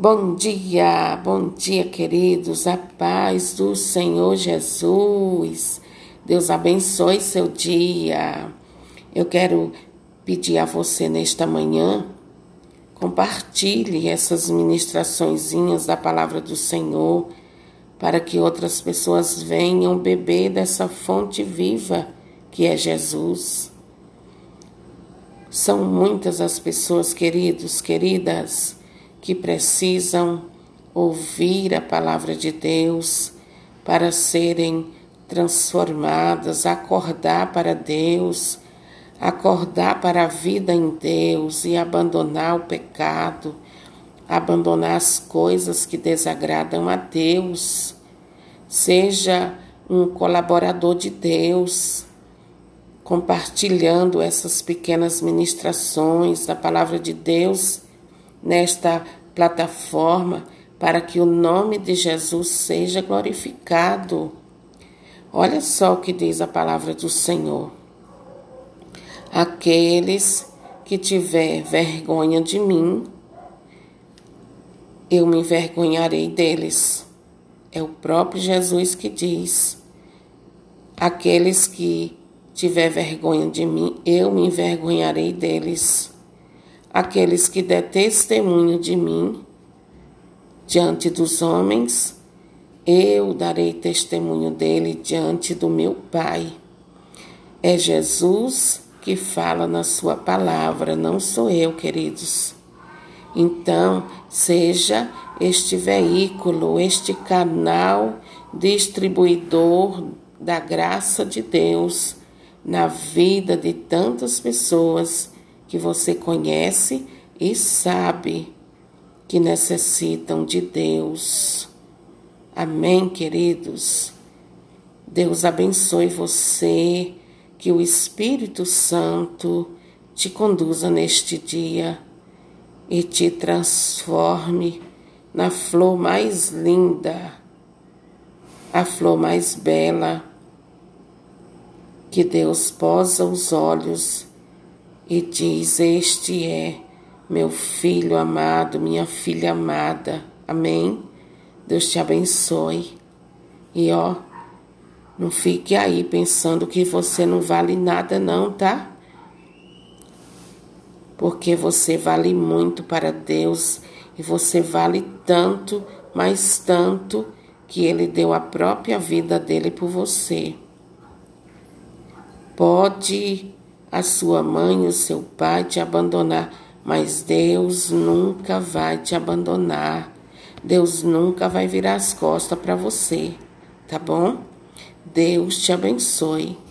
Bom dia, bom dia, queridos, a paz do Senhor Jesus. Deus abençoe seu dia. Eu quero pedir a você nesta manhã, compartilhe essas ministraçõezinhas da palavra do Senhor, para que outras pessoas venham beber dessa fonte viva que é Jesus. São muitas as pessoas, queridos, queridas, que precisam ouvir a palavra de Deus para serem transformadas, acordar para Deus, acordar para a vida em Deus e abandonar o pecado, abandonar as coisas que desagradam a Deus. Seja um colaborador de Deus, compartilhando essas pequenas ministrações da palavra de Deus nesta plataforma para que o nome de Jesus seja glorificado. Olha só o que diz a palavra do Senhor. Aqueles que tiver vergonha de mim, eu me envergonharei deles. É o próprio Jesus que diz. Aqueles que tiver vergonha de mim, eu me envergonharei deles aqueles que der testemunho de mim diante dos homens, eu darei testemunho dele diante do meu Pai. É Jesus que fala na sua palavra, não sou eu, queridos. Então, seja este veículo, este canal distribuidor da graça de Deus na vida de tantas pessoas que você conhece e sabe que necessitam de Deus. Amém, queridos? Deus abençoe você, que o Espírito Santo te conduza neste dia e te transforme na flor mais linda, a flor mais bela, que Deus posa os olhos e diz: Este é meu filho amado, minha filha amada. Amém? Deus te abençoe. E ó, não fique aí pensando que você não vale nada, não, tá? Porque você vale muito para Deus e você vale tanto, mas tanto, que Ele deu a própria vida dele por você. Pode a sua mãe o seu pai te abandonar, mas Deus nunca vai te abandonar. Deus nunca vai virar as costas para você, tá bom? Deus te abençoe.